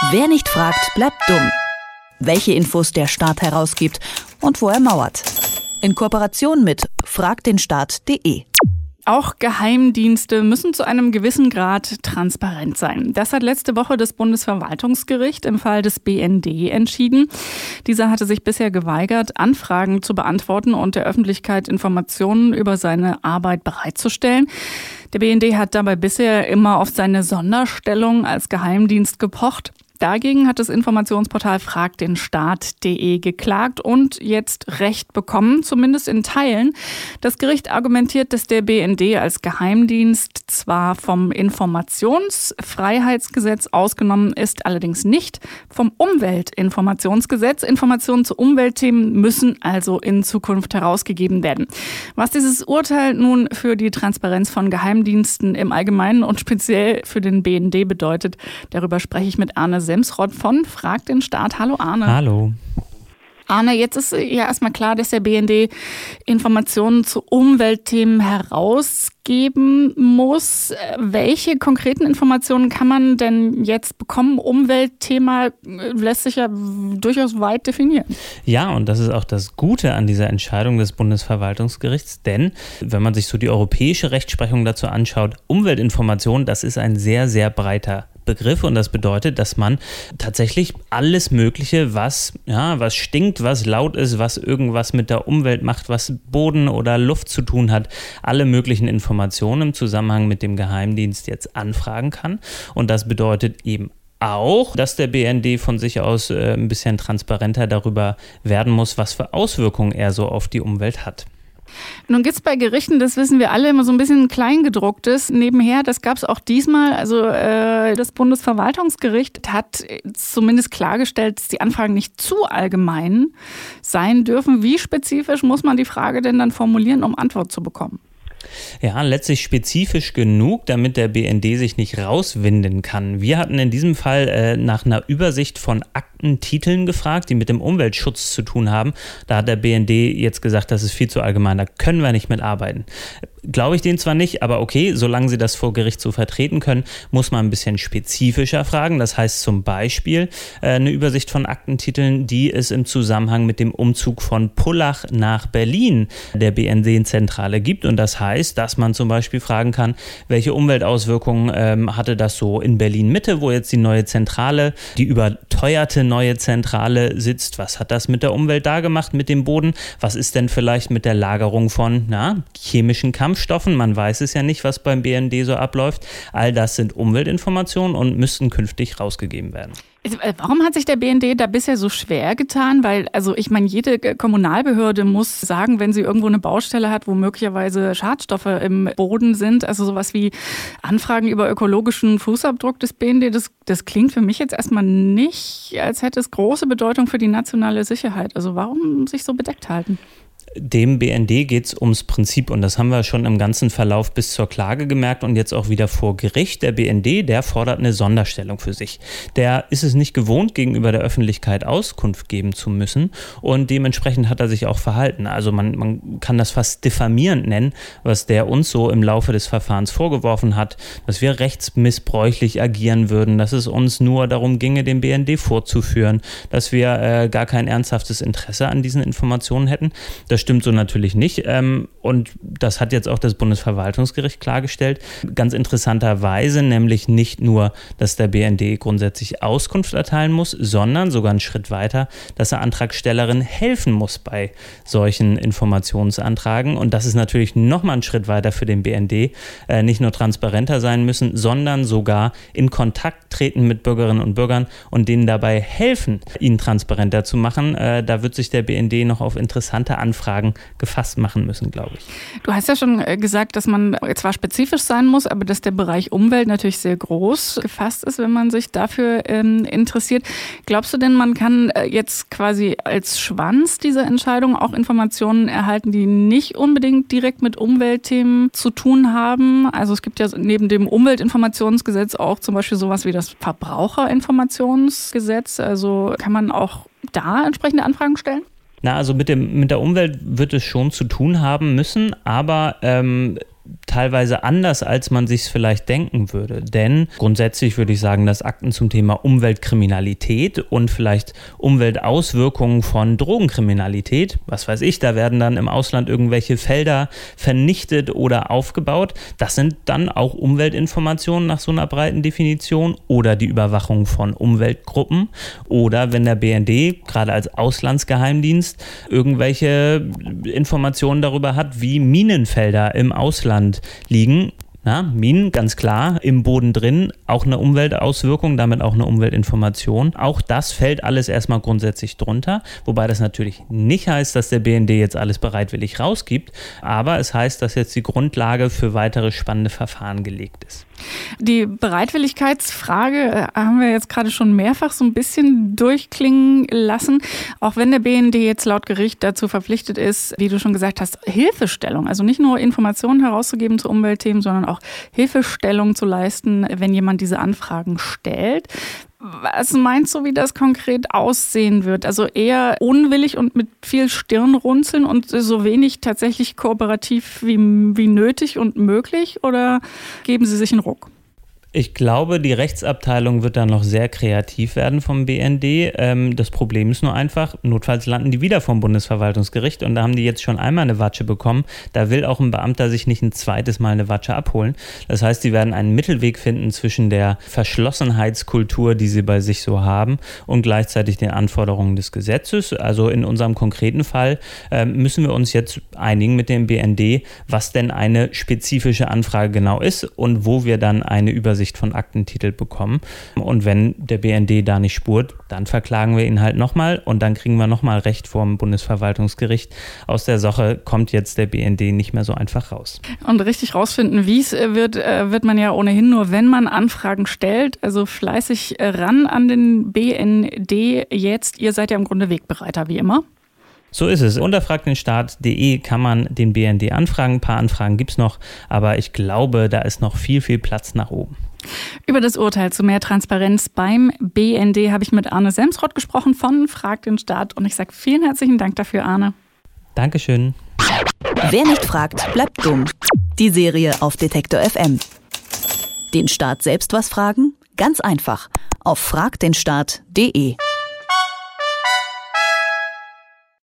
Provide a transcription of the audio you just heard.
Wer nicht fragt, bleibt dumm. Welche Infos der Staat herausgibt und wo er mauert. In Kooperation mit fragdenstaat.de. Auch Geheimdienste müssen zu einem gewissen Grad transparent sein. Das hat letzte Woche das Bundesverwaltungsgericht im Fall des BND entschieden. Dieser hatte sich bisher geweigert, Anfragen zu beantworten und der Öffentlichkeit Informationen über seine Arbeit bereitzustellen. Der BND hat dabei bisher immer auf seine Sonderstellung als Geheimdienst gepocht. Dagegen hat das Informationsportal fragdenstaat.de geklagt und jetzt Recht bekommen, zumindest in Teilen. Das Gericht argumentiert, dass der BND als Geheimdienst zwar vom Informationsfreiheitsgesetz ausgenommen ist, allerdings nicht vom Umweltinformationsgesetz. Informationen zu Umweltthemen müssen also in Zukunft herausgegeben werden. Was dieses Urteil nun für die Transparenz von Geheimdiensten im Allgemeinen und speziell für den BND bedeutet, darüber spreche ich mit Arne Semsrott von Frag den Staat. Hallo Arne. Hallo. Arne, jetzt ist ja erstmal klar, dass der BND Informationen zu Umweltthemen herausgeben muss. Welche konkreten Informationen kann man denn jetzt bekommen? Umweltthema lässt sich ja durchaus weit definieren. Ja, und das ist auch das Gute an dieser Entscheidung des Bundesverwaltungsgerichts, denn wenn man sich so die europäische Rechtsprechung dazu anschaut, Umweltinformation, das ist ein sehr, sehr breiter Begriff und das bedeutet, dass man tatsächlich alles Mögliche, was, ja, was stinkt, was laut ist, was irgendwas mit der Umwelt macht, was Boden oder Luft zu tun hat, alle möglichen Informationen im Zusammenhang mit dem Geheimdienst jetzt anfragen kann. Und das bedeutet eben auch, dass der BND von sich aus äh, ein bisschen transparenter darüber werden muss, was für Auswirkungen er so auf die Umwelt hat. Nun gibt es bei Gerichten, das wissen wir alle, immer so ein bisschen Kleingedrucktes nebenher. Das gab es auch diesmal. Also äh, das Bundesverwaltungsgericht hat zumindest klargestellt, dass die Anfragen nicht zu allgemein sein dürfen. Wie spezifisch muss man die Frage denn dann formulieren, um Antwort zu bekommen? Ja, letztlich spezifisch genug, damit der BND sich nicht rauswinden kann. Wir hatten in diesem Fall äh, nach einer Übersicht von Aktentiteln gefragt, die mit dem Umweltschutz zu tun haben. Da hat der BND jetzt gesagt, das ist viel zu allgemein, da können wir nicht mitarbeiten. Glaube ich den zwar nicht, aber okay, solange sie das vor Gericht so vertreten können, muss man ein bisschen spezifischer fragen. Das heißt zum Beispiel äh, eine Übersicht von Aktentiteln, die es im Zusammenhang mit dem Umzug von Pullach nach Berlin der BND-Zentrale gibt. Und das heißt, dass man zum Beispiel fragen kann, welche Umweltauswirkungen ähm, hatte das so in Berlin Mitte, wo jetzt die neue Zentrale, die überteuerte neue Zentrale sitzt. Was hat das mit der Umwelt da gemacht, mit dem Boden? Was ist denn vielleicht mit der Lagerung von na, chemischen Kampf Kampfstoffen. Man weiß es ja nicht, was beim BND so abläuft. All das sind Umweltinformationen und müssten künftig rausgegeben werden. Äh, warum hat sich der BND da bisher so schwer getan? Weil, also ich meine, jede Kommunalbehörde muss sagen, wenn sie irgendwo eine Baustelle hat, wo möglicherweise Schadstoffe im Boden sind, also sowas wie Anfragen über ökologischen Fußabdruck des BND, das, das klingt für mich jetzt erstmal nicht, als hätte es große Bedeutung für die nationale Sicherheit. Also warum sich so bedeckt halten? Dem BND geht es ums Prinzip und das haben wir schon im ganzen Verlauf bis zur Klage gemerkt und jetzt auch wieder vor Gericht. Der BND, der fordert eine Sonderstellung für sich. Der ist es nicht gewohnt, gegenüber der Öffentlichkeit Auskunft geben zu müssen und dementsprechend hat er sich auch verhalten. Also man, man kann das fast diffamierend nennen, was der uns so im Laufe des Verfahrens vorgeworfen hat, dass wir rechtsmissbräuchlich agieren würden, dass es uns nur darum ginge, den BND vorzuführen, dass wir äh, gar kein ernsthaftes Interesse an diesen Informationen hätten. Das stimmt so natürlich nicht. Ähm, und das hat jetzt auch das Bundesverwaltungsgericht klargestellt. Ganz interessanterweise nämlich nicht nur, dass der BND grundsätzlich Auskunft erteilen muss, sondern sogar einen Schritt weiter, dass er Antragstellerin helfen muss bei solchen Informationsantragen. Und das ist natürlich nochmal ein Schritt weiter für den BND. Äh, nicht nur transparenter sein müssen, sondern sogar in Kontakt treten mit Bürgerinnen und Bürgern und denen dabei helfen, ihnen transparenter zu machen. Äh, da wird sich der BND noch auf interessante Anfragen Fragen gefasst machen müssen, glaube ich. Du hast ja schon äh, gesagt, dass man zwar spezifisch sein muss, aber dass der Bereich Umwelt natürlich sehr groß gefasst ist, wenn man sich dafür ähm, interessiert. Glaubst du denn, man kann äh, jetzt quasi als Schwanz dieser Entscheidung auch Informationen erhalten, die nicht unbedingt direkt mit Umweltthemen zu tun haben? Also es gibt ja neben dem Umweltinformationsgesetz auch zum Beispiel sowas wie das Verbraucherinformationsgesetz. Also kann man auch da entsprechende Anfragen stellen? Na, also mit, dem, mit der Umwelt wird es schon zu tun haben müssen, aber ähm, teilweise anders, als man sich vielleicht denken würde. Denn grundsätzlich würde ich sagen, dass Akten zum Thema Umweltkriminalität und vielleicht Umweltauswirkungen von Drogenkriminalität, was weiß ich, da werden dann im Ausland irgendwelche Felder vernichtet oder aufgebaut. Das sind dann auch Umweltinformationen nach so einer breiten Definition oder die Überwachung von Umweltgruppen oder wenn der BND gerade als Auslandsgeheimdienst irgendwelche Informationen darüber hat, wie Minenfelder im Ausland liegen. Ja, Minen, ganz klar, im Boden drin, auch eine Umweltauswirkung, damit auch eine Umweltinformation. Auch das fällt alles erstmal grundsätzlich drunter, wobei das natürlich nicht heißt, dass der BND jetzt alles bereitwillig rausgibt, aber es heißt, dass jetzt die Grundlage für weitere spannende Verfahren gelegt ist. Die Bereitwilligkeitsfrage äh, haben wir jetzt gerade schon mehrfach so ein bisschen durchklingen lassen. Auch wenn der BND jetzt laut Gericht dazu verpflichtet ist, wie du schon gesagt hast, Hilfestellung, also nicht nur Informationen herauszugeben zu Umweltthemen, sondern auch Hilfestellung zu leisten, wenn jemand diese Anfragen stellt. Was meinst du, wie das konkret aussehen wird? Also eher unwillig und mit viel Stirnrunzeln und so wenig tatsächlich kooperativ wie, wie nötig und möglich? Oder geben Sie sich einen Ruck? Ich glaube, die Rechtsabteilung wird da noch sehr kreativ werden vom BND. Ähm, das Problem ist nur einfach, notfalls landen die wieder vom Bundesverwaltungsgericht und da haben die jetzt schon einmal eine Watsche bekommen. Da will auch ein Beamter sich nicht ein zweites Mal eine Watsche abholen. Das heißt, sie werden einen Mittelweg finden zwischen der Verschlossenheitskultur, die sie bei sich so haben, und gleichzeitig den Anforderungen des Gesetzes. Also in unserem konkreten Fall äh, müssen wir uns jetzt einigen mit dem BND, was denn eine spezifische Anfrage genau ist und wo wir dann eine Übersicht Übersicht von Aktentitel bekommen. Und wenn der BND da nicht spurt, dann verklagen wir ihn halt nochmal und dann kriegen wir nochmal Recht vor dem Bundesverwaltungsgericht. Aus der Sache kommt jetzt der BND nicht mehr so einfach raus. Und richtig rausfinden, wie es äh, wird, äh, wird man ja ohnehin nur, wenn man Anfragen stellt. Also fleißig äh, ran an den BND jetzt. Ihr seid ja im Grunde Wegbereiter, wie immer. So ist es. Unter fragdenstaat.de kann man den BND anfragen. Ein paar Anfragen gibt es noch, aber ich glaube, da ist noch viel, viel Platz nach oben. Über das Urteil zu mehr Transparenz beim BND habe ich mit Arne Semsrott gesprochen von Frag den Staat und ich sage vielen herzlichen Dank dafür, Arne. Dankeschön. Wer nicht fragt, bleibt dumm. Die Serie auf Detektor FM. Den Staat selbst was fragen? Ganz einfach. Auf fragdenstaat.de.